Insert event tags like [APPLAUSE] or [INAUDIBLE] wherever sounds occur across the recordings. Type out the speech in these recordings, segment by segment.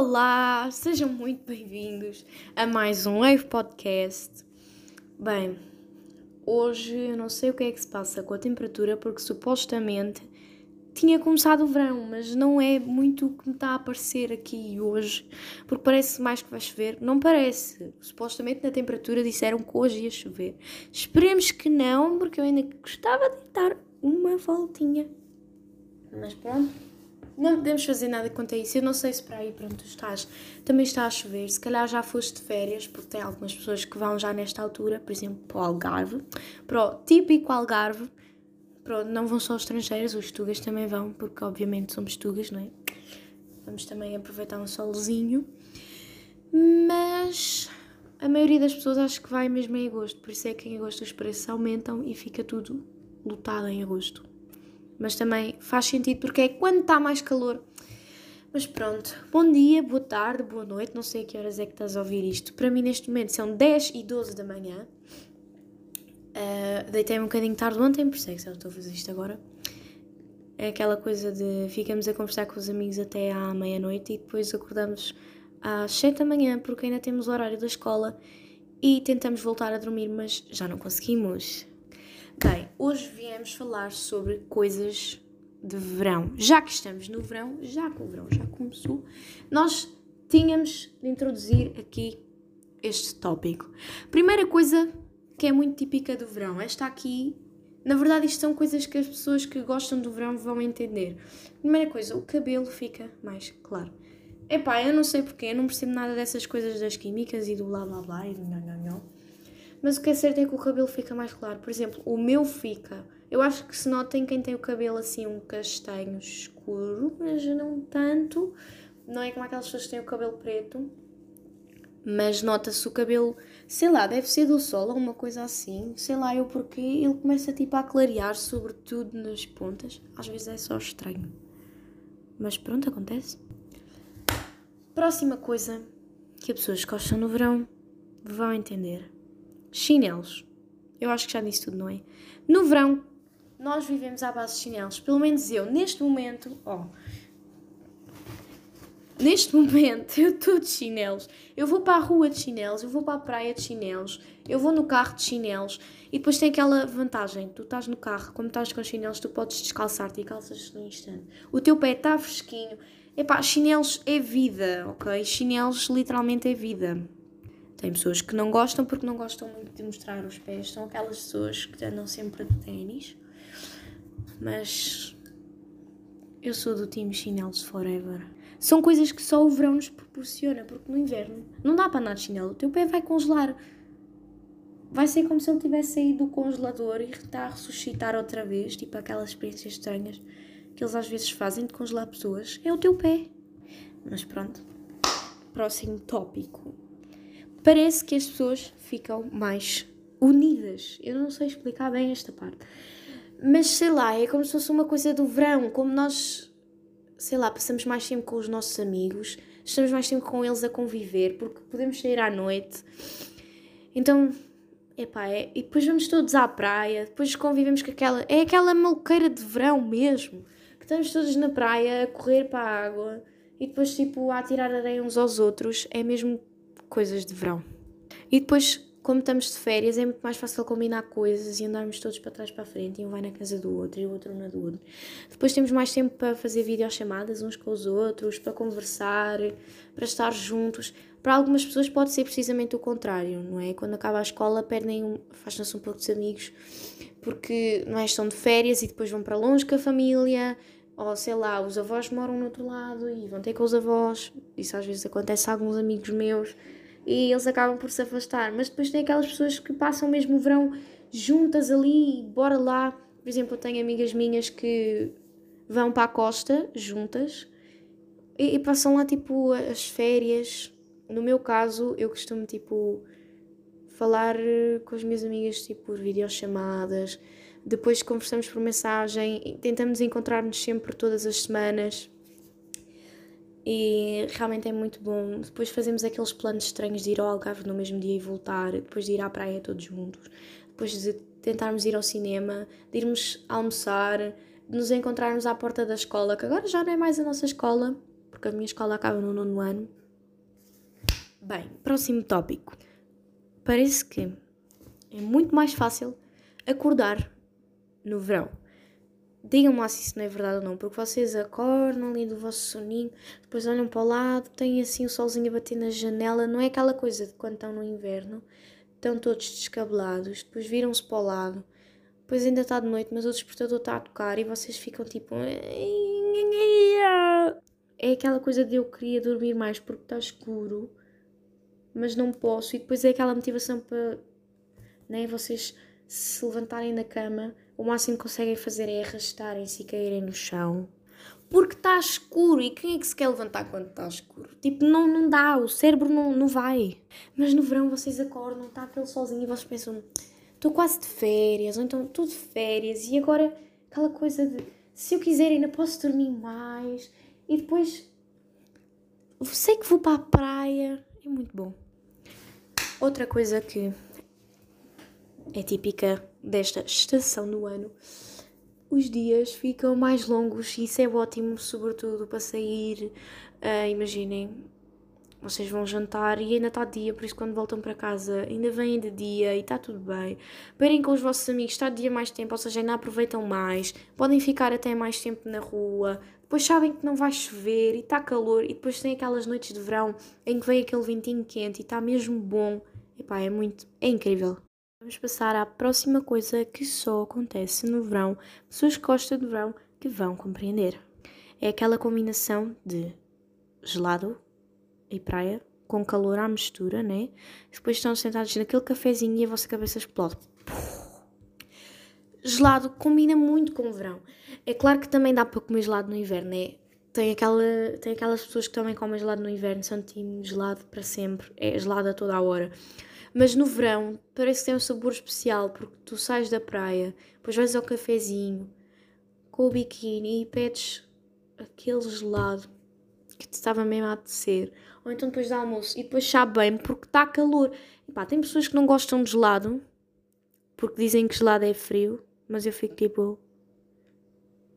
Olá, sejam muito bem-vindos a mais um Wave Podcast. Bem, hoje eu não sei o que é que se passa com a temperatura porque supostamente tinha começado o verão, mas não é muito o que me está a aparecer aqui hoje, porque parece mais que vai chover. Não parece. Supostamente na temperatura disseram que hoje ia chover. Esperemos que não, porque eu ainda gostava de dar uma voltinha. Mas pronto não podemos fazer nada quanto a isso. Eu não sei se para aí, pronto, estás, também está a chover. Se calhar já foste de férias, porque tem algumas pessoas que vão já nesta altura, por exemplo, para o Algarve, para o típico Algarve. Pronto, não vão só os estrangeiros, os tugas também vão, porque obviamente somos tugas, não é? Vamos também aproveitar um solzinho. Mas a maioria das pessoas acho que vai mesmo em agosto, por isso é que em agosto os preços aumentam e fica tudo lotado em agosto mas também faz sentido porque é quando está mais calor. Mas pronto, bom dia, boa tarde, boa noite, não sei a que horas é que estás a ouvir isto. Para mim, neste momento, são 10 e 12 da manhã. Uh, Deitei-me um bocadinho tarde ontem, por isso é que estou a fazer isto agora. É aquela coisa de ficamos a conversar com os amigos até à meia-noite e depois acordamos às 7 da manhã porque ainda temos o horário da escola e tentamos voltar a dormir, mas já não conseguimos. Hoje viemos falar sobre coisas de verão. Já que estamos no verão, já que o verão já começou, nós tínhamos de introduzir aqui este tópico. Primeira coisa que é muito típica do verão, esta aqui, na verdade, isto são coisas que as pessoas que gostam do verão vão entender. Primeira coisa, o cabelo fica mais claro. Epá, eu não sei porquê, eu não percebo nada dessas coisas das químicas e do blá blá blá e do não. Mas o que é certo é que o cabelo fica mais claro. Por exemplo, o meu fica. Eu acho que se nota em quem tem o cabelo assim um castanho escuro, mas não tanto. Não é como aquelas pessoas que têm o cabelo preto. Mas nota-se o cabelo, sei lá, deve ser do sol ou uma coisa assim. Sei lá eu porque ele começa tipo a clarear, sobretudo nas pontas. Às vezes é só estranho. Mas pronto, acontece. Próxima coisa que as pessoas que gostam no verão vão entender Chinelos. Eu acho que já disse tudo, não é? No verão, nós vivemos à base de chinelos. Pelo menos eu, neste momento, ó. Oh, neste momento, [LAUGHS] eu estou de chinelos. Eu vou para a rua de chinelos, eu vou para a praia de chinelos, eu vou no carro de chinelos. E depois tem aquela vantagem: tu estás no carro, como estás com chinelos, tu podes descalçar-te e calças no instante. O teu pé está fresquinho. Epá, chinelos é vida, ok? Chinelos literalmente é vida. Tem pessoas que não gostam porque não gostam muito de mostrar os pés. São aquelas pessoas que andam sempre de ténis. Mas eu sou do time chinelos forever. São coisas que só o verão nos proporciona, porque no inverno não dá para andar de chinelo. O teu pé vai congelar. Vai ser como se ele tivesse saído do congelador e está a ressuscitar outra vez, tipo aquelas experiências estranhas que eles às vezes fazem de congelar pessoas. É o teu pé. Mas pronto. Próximo tópico parece que as pessoas ficam mais unidas. Eu não sei explicar bem esta parte. Mas sei lá, é como se fosse uma coisa do verão, como nós, sei lá, passamos mais tempo com os nossos amigos, estamos mais tempo com eles a conviver, porque podemos sair à noite. Então, epá, é, e depois vamos todos à praia, depois convivemos com aquela. É aquela maluqueira de verão mesmo, que estamos todos na praia a correr para a água e depois, tipo, a tirar areia uns aos outros. É mesmo coisas de verão. E depois, como estamos de férias, é muito mais fácil combinar coisas e andarmos todos para trás para a frente e um vai na casa do outro e o outro na do outro. Depois temos mais tempo para fazer videochamadas uns com os outros, para conversar, para estar juntos. Para algumas pessoas pode ser precisamente o contrário, não é? Quando acaba a escola perdem, um, afastam-se um pouco dos amigos porque não é, estão de férias e depois vão para longe com a família, ou sei lá, os avós moram no outro lado e vão ter com os avós. Isso às vezes acontece a alguns amigos meus e eles acabam por se afastar. Mas depois tem aquelas pessoas que passam mesmo o verão juntas ali, bora lá. Por exemplo, eu tenho amigas minhas que vão para a costa juntas e, e passam lá tipo as férias. No meu caso, eu costumo tipo falar com as minhas amigas tipo por videochamadas. Depois conversamos por mensagem, tentamos encontrar-nos sempre todas as semanas e realmente é muito bom. Depois fazemos aqueles planos estranhos de ir ao Algarve no mesmo dia e voltar, depois de ir à praia todos juntos, depois de tentarmos ir ao cinema, de irmos almoçar, de nos encontrarmos à porta da escola, que agora já não é mais a nossa escola, porque a minha escola acaba no nono ano. Bem, próximo tópico. Parece que é muito mais fácil acordar no verão. Digam-me lá se isso não é verdade ou não, porque vocês acordam ali do vosso soninho, depois olham para o lado, têm assim o solzinho a bater na janela, não é aquela coisa de quando estão no inverno, estão todos descabelados, depois viram-se para o lado, depois ainda está de noite, mas o despertador está a tocar e vocês ficam tipo. É aquela coisa de eu queria dormir mais porque está escuro, mas não posso, e depois é aquela motivação para né, vocês se levantarem da cama, o máximo que conseguem fazer é arrastarem-se e caírem no chão. Porque está escuro e quem é que se quer levantar quando está escuro? Tipo, não, não dá, o cérebro não, não vai. Mas no verão vocês acordam, está aquele sozinho e vocês pensam, estou quase de férias, ou então estou de férias e agora aquela coisa de se eu quiser ainda posso dormir mais e depois sei que vou para a praia, é muito bom. Outra coisa que é típica desta estação do ano. Os dias ficam mais longos e isso é ótimo, sobretudo para sair. Uh, imaginem, vocês vão jantar e ainda está dia, por isso quando voltam para casa ainda vêm de dia e está tudo bem. Beirem com os vossos amigos, está dia mais tempo, ou seja, ainda aproveitam mais. Podem ficar até mais tempo na rua. Depois sabem que não vai chover e está calor e depois tem aquelas noites de verão em que vem aquele ventinho quente e está mesmo bom. Epá, é muito, é incrível. Vamos passar à próxima coisa que só acontece no verão. Pessoas que gostam de verão que vão compreender. É aquela combinação de gelado e praia, com calor à mistura, né? Depois estão sentados naquele cafezinho e a vossa cabeça explode. Gelado combina muito com o verão. É claro que também dá para comer gelado no inverno, né? Tem, aquela, tem aquelas pessoas que também comem gelado no inverno, são time gelado para sempre, é gelado a toda a hora. Mas no verão parece que tem um sabor especial porque tu sais da praia, depois vais ao cafezinho com o biquíni e pedes aquele gelado que te estava mesmo a apetecer. Ou então depois do almoço e depois sabe bem porque está calor. E pá, tem pessoas que não gostam de gelado porque dizem que gelado é frio, mas eu fico tipo.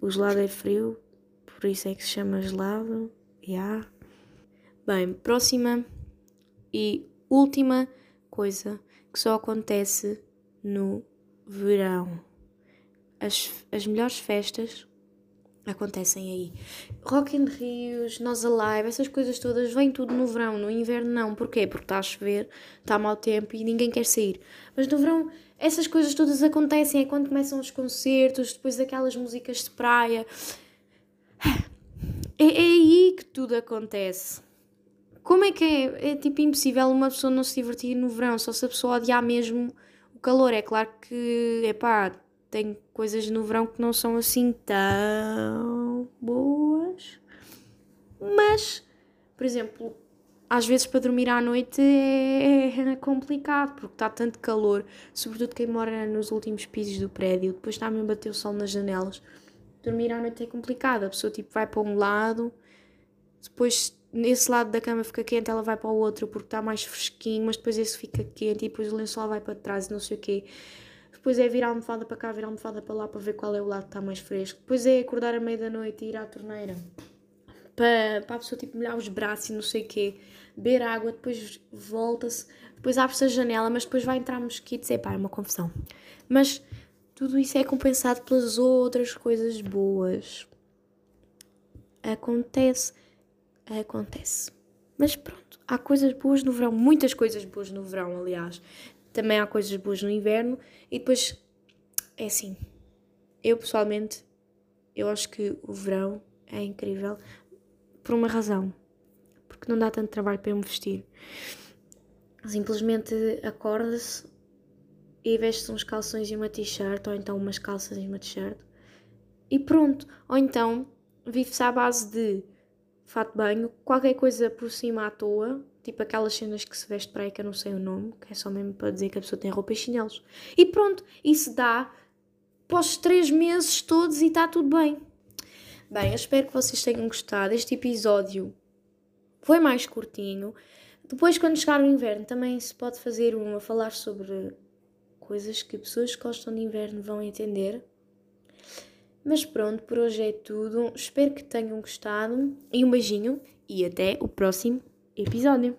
O gelado é frio, por isso é que se chama gelado. Yeah. Bem, próxima e última coisa que só acontece no verão. As, as melhores festas acontecem aí. Rock in Rios, Nós Alive, essas coisas todas, vêm tudo no verão, no inverno não. Porquê? Porque está a chover, está mau tempo e ninguém quer sair. Mas no verão essas coisas todas acontecem, é quando começam os concertos, depois aquelas músicas de praia. É, é aí que tudo acontece. Como é que é? É tipo impossível uma pessoa não se divertir no verão, só se a pessoa odiar mesmo o calor. É claro que, é pá, tem coisas no verão que não são assim tão boas. Mas, por exemplo, às vezes para dormir à noite é complicado porque está tanto calor, sobretudo quem mora nos últimos pisos do prédio, depois está mesmo bater o sol nas janelas. Dormir à noite é complicado, a pessoa tipo vai para um lado, depois nesse lado da cama fica quente, ela vai para o outro porque está mais fresquinho, mas depois esse fica quente e depois o lençol vai para trás e não sei o quê. Depois é virar a almofada para cá, virar a almofada para lá para ver qual é o lado que está mais fresco. Depois é acordar à meia da noite e ir à torneira para, para a pessoa tipo molhar os braços e não sei o quê, beber água, depois volta-se, depois abre-se a janela, mas depois vai entrar mosquitos, é pá, é uma confusão. Mas tudo isso é compensado pelas outras coisas boas. Acontece acontece. Mas pronto, há coisas boas no verão, muitas coisas boas no verão, aliás. Também há coisas boas no inverno e depois é assim. Eu pessoalmente, eu acho que o verão é incrível por uma razão. Porque não dá tanto trabalho para eu me vestir. Simplesmente acorda-se e veste uns calções e uma t-shirt, ou então umas calças e uma t-shirt. E pronto. Ou então vive-se à base de fato de banho, qualquer coisa por cima à toa, tipo aquelas cenas que se veste para aí que eu não sei o nome, que é só mesmo para dizer que a pessoa tem roupa e chinelos. E pronto, isso dá os três meses todos e está tudo bem. Bem, eu espero que vocês tenham gostado. Este episódio foi mais curtinho. Depois, quando chegar o inverno, também se pode fazer um a falar sobre coisas que pessoas que gostam de inverno vão entender. Mas pronto, por hoje é tudo. Espero que tenham gostado. E um beijinho e até o próximo episódio.